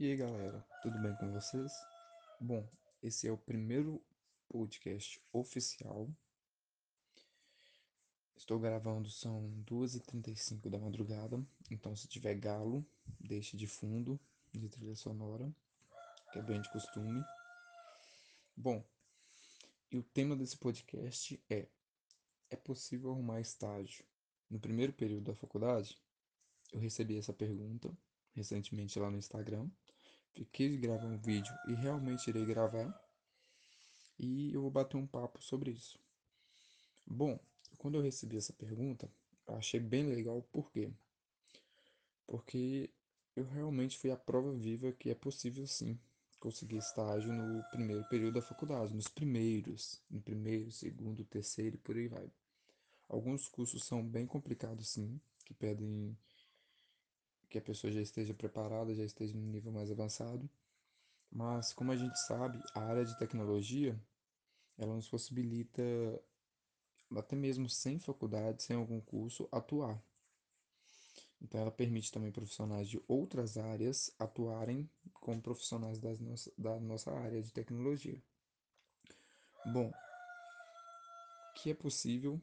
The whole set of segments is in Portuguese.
E aí galera, tudo bem com vocês? Bom, esse é o primeiro podcast oficial. Estou gravando, são 2h35 da madrugada, então se tiver galo, deixe de fundo de trilha sonora, que é bem de costume. Bom, e o tema desse podcast é: é possível arrumar estágio no primeiro período da faculdade? Eu recebi essa pergunta recentemente lá no Instagram quis gravar um vídeo e realmente irei gravar. E eu vou bater um papo sobre isso. Bom, quando eu recebi essa pergunta, achei bem legal, por quê? Porque eu realmente fui a prova viva que é possível sim conseguir estágio no primeiro período da faculdade, nos primeiros, no primeiro, segundo, terceiro e por aí vai. Alguns cursos são bem complicados sim, que pedem que a pessoa já esteja preparada, já esteja no nível mais avançado. Mas, como a gente sabe, a área de tecnologia, ela nos possibilita, até mesmo sem faculdade, sem algum curso, atuar. Então, ela permite também profissionais de outras áreas atuarem como profissionais das nossa, da nossa área de tecnologia. Bom, que é possível,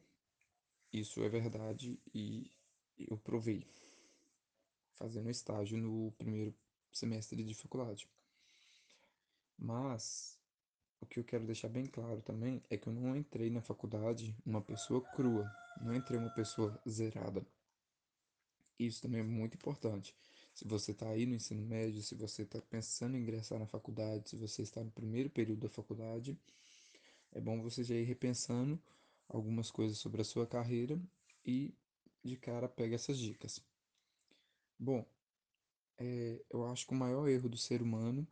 isso é verdade e eu provei fazendo estágio no primeiro semestre de faculdade. Mas o que eu quero deixar bem claro também é que eu não entrei na faculdade uma pessoa crua, não entrei uma pessoa zerada. Isso também é muito importante. Se você está aí no ensino médio, se você está pensando em ingressar na faculdade, se você está no primeiro período da faculdade, é bom você já ir repensando algumas coisas sobre a sua carreira e de cara pega essas dicas. Bom, é, eu acho que o maior erro do ser humano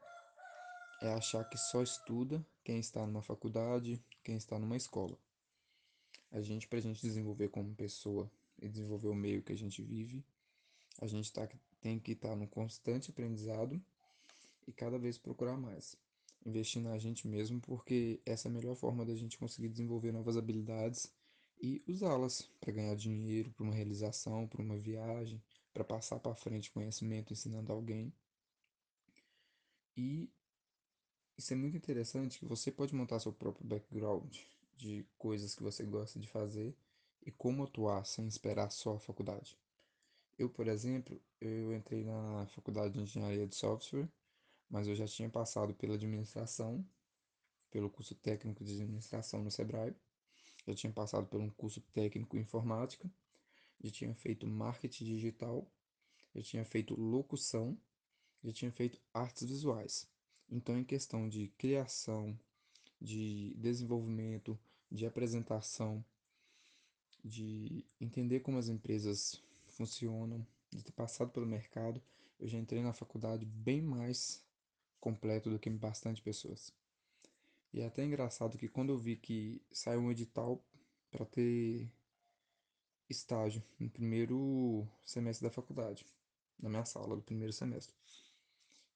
é achar que só estuda quem está numa faculdade, quem está numa escola. A gente, para a gente desenvolver como pessoa e desenvolver o meio que a gente vive, a gente tá, tem que estar tá no constante aprendizado e cada vez procurar mais. Investir na gente mesmo, porque essa é a melhor forma da gente conseguir desenvolver novas habilidades e usá-las para ganhar dinheiro, para uma realização, para uma viagem, para passar para frente conhecimento ensinando alguém. E isso é muito interessante que você pode montar seu próprio background de coisas que você gosta de fazer e como atuar sem esperar só a faculdade. Eu, por exemplo, eu entrei na faculdade de engenharia de software, mas eu já tinha passado pela administração, pelo curso técnico de administração no Sebrae, já tinha passado por um curso técnico em informática, já tinha feito marketing digital, já tinha feito locução, já tinha feito artes visuais. Então, em questão de criação, de desenvolvimento, de apresentação, de entender como as empresas funcionam, de ter passado pelo mercado, eu já entrei na faculdade bem mais completo do que bastante pessoas. E é até engraçado que quando eu vi que saiu um edital para ter estágio no primeiro semestre da faculdade, na minha sala do primeiro semestre.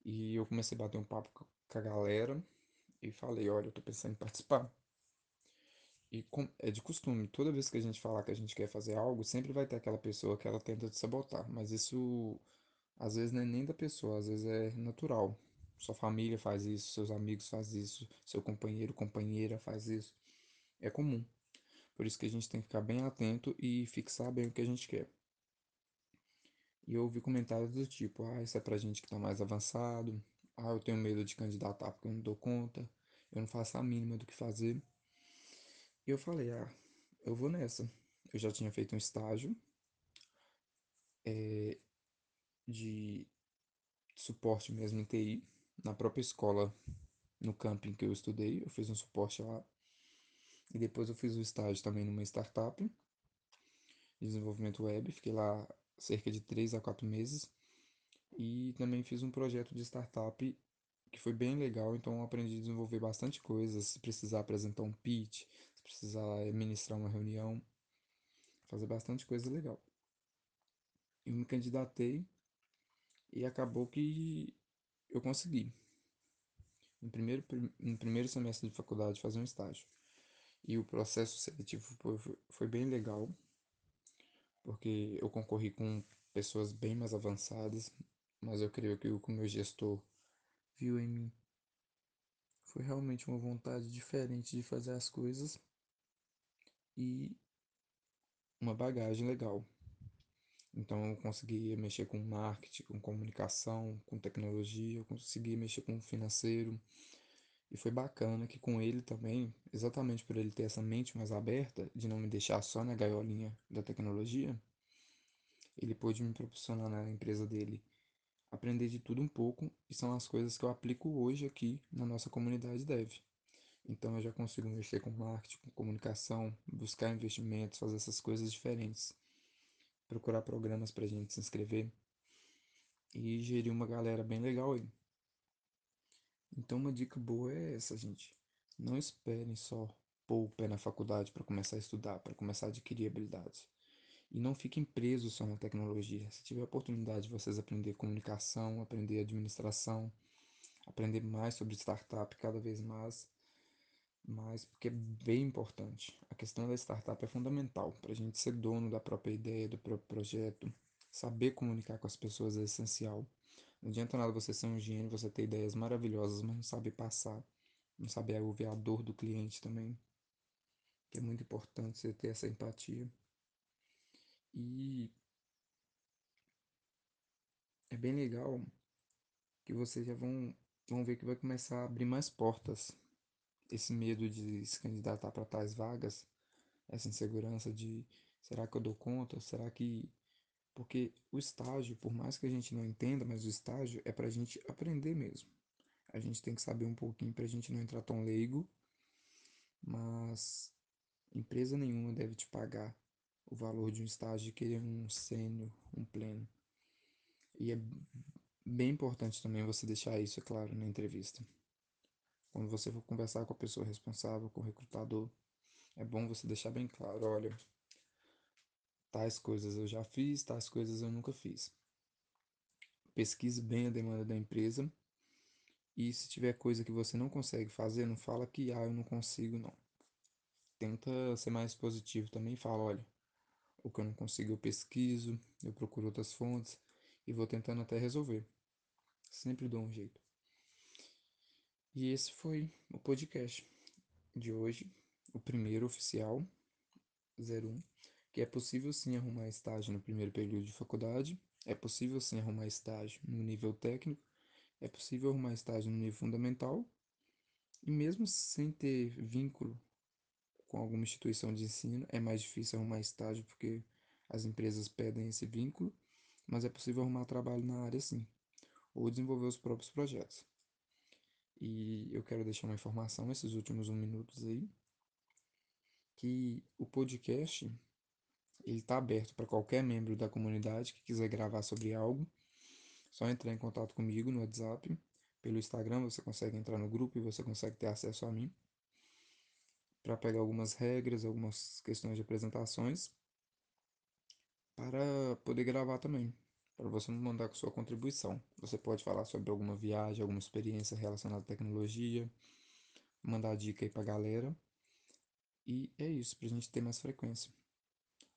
E eu comecei a bater um papo com a galera e falei, olha, eu tô pensando em participar. E com, é de costume, toda vez que a gente falar que a gente quer fazer algo, sempre vai ter aquela pessoa que ela tenta te sabotar. Mas isso, às vezes, não é nem da pessoa, às vezes é natural. Sua família faz isso, seus amigos fazem isso, seu companheiro, companheira faz isso. É comum. Por isso que a gente tem que ficar bem atento e fixar bem o que a gente quer. E eu ouvi comentários do tipo, ah, isso é pra gente que tá mais avançado, ah, eu tenho medo de candidatar porque eu não dou conta, eu não faço a mínima do que fazer. E eu falei, ah, eu vou nessa. Eu já tinha feito um estágio é, de suporte mesmo em TI, na própria escola, no camping que eu estudei, eu fiz um suporte lá. E depois eu fiz o estágio também numa startup de desenvolvimento web, fiquei lá cerca de 3 a 4 meses. E também fiz um projeto de startup que foi bem legal, então aprendi a desenvolver bastante coisas, se precisar apresentar um pitch, se precisar ministrar uma reunião, fazer bastante coisa legal. Eu me candidatei e acabou que eu consegui. No primeiro, no primeiro semestre de faculdade fazer um estágio. E o processo seletivo foi, bem legal, porque eu concorri com pessoas bem mais avançadas, mas eu creio que o meu gestor viu em mim. Foi realmente uma vontade diferente de fazer as coisas e uma bagagem legal. Então eu conseguia mexer com marketing, com comunicação, com tecnologia, eu conseguia mexer com financeiro. E foi bacana que com ele também, exatamente por ele ter essa mente mais aberta, de não me deixar só na gaiolinha da tecnologia, ele pôde me proporcionar na empresa dele aprender de tudo um pouco e são as coisas que eu aplico hoje aqui na nossa comunidade Dev. Então eu já consigo mexer com marketing, com comunicação, buscar investimentos, fazer essas coisas diferentes procurar programas pra gente se inscrever e gerir uma galera bem legal aí. Então uma dica boa é essa, gente. Não esperem só pôr o pé na faculdade para começar a estudar, para começar a adquirir habilidades. E não fiquem presos só na tecnologia. Se tiver a oportunidade de vocês aprender comunicação, aprender administração, aprender mais sobre startup cada vez mais, mais porque é bem importante. A questão da startup é fundamental para a gente ser dono da própria ideia, do próprio projeto. Saber comunicar com as pessoas é essencial. Não adianta nada você ser um gênio, você ter ideias maravilhosas, mas não saber passar, não saber ouvir a dor do cliente também. Que é muito importante você ter essa empatia. E é bem legal que vocês já vão, vão ver que vai começar a abrir mais portas esse medo de se candidatar para tais vagas, essa insegurança de será que eu dou conta? Será que. Porque o estágio, por mais que a gente não entenda, mas o estágio é para a gente aprender mesmo. A gente tem que saber um pouquinho para a gente não entrar tão leigo, mas empresa nenhuma deve te pagar o valor de um estágio que é um sênior, um pleno. E é bem importante também você deixar isso, claro, na entrevista. Quando você for conversar com a pessoa responsável, com o recrutador, é bom você deixar bem claro, olha, tais coisas eu já fiz, tais coisas eu nunca fiz. Pesquise bem a demanda da empresa e se tiver coisa que você não consegue fazer, não fala que ah, eu não consigo não. Tenta ser mais positivo também, fala, olha, o que eu não consigo eu pesquiso, eu procuro outras fontes e vou tentando até resolver. Sempre dou um jeito. E esse foi o podcast de hoje, o primeiro oficial, 01, que é possível sim arrumar estágio no primeiro período de faculdade, é possível sim arrumar estágio no nível técnico, é possível arrumar estágio no nível fundamental, e mesmo sem ter vínculo com alguma instituição de ensino, é mais difícil arrumar estágio porque as empresas pedem esse vínculo, mas é possível arrumar trabalho na área sim, ou desenvolver os próprios projetos. E eu quero deixar uma informação esses últimos um minutos aí, que o podcast ele está aberto para qualquer membro da comunidade que quiser gravar sobre algo. Só entrar em contato comigo no WhatsApp, pelo Instagram você consegue entrar no grupo e você consegue ter acesso a mim para pegar algumas regras, algumas questões de apresentações para poder gravar também para você me mandar com sua contribuição. Você pode falar sobre alguma viagem, alguma experiência relacionada à tecnologia, mandar dica aí pra galera. E é isso, pra gente ter mais frequência.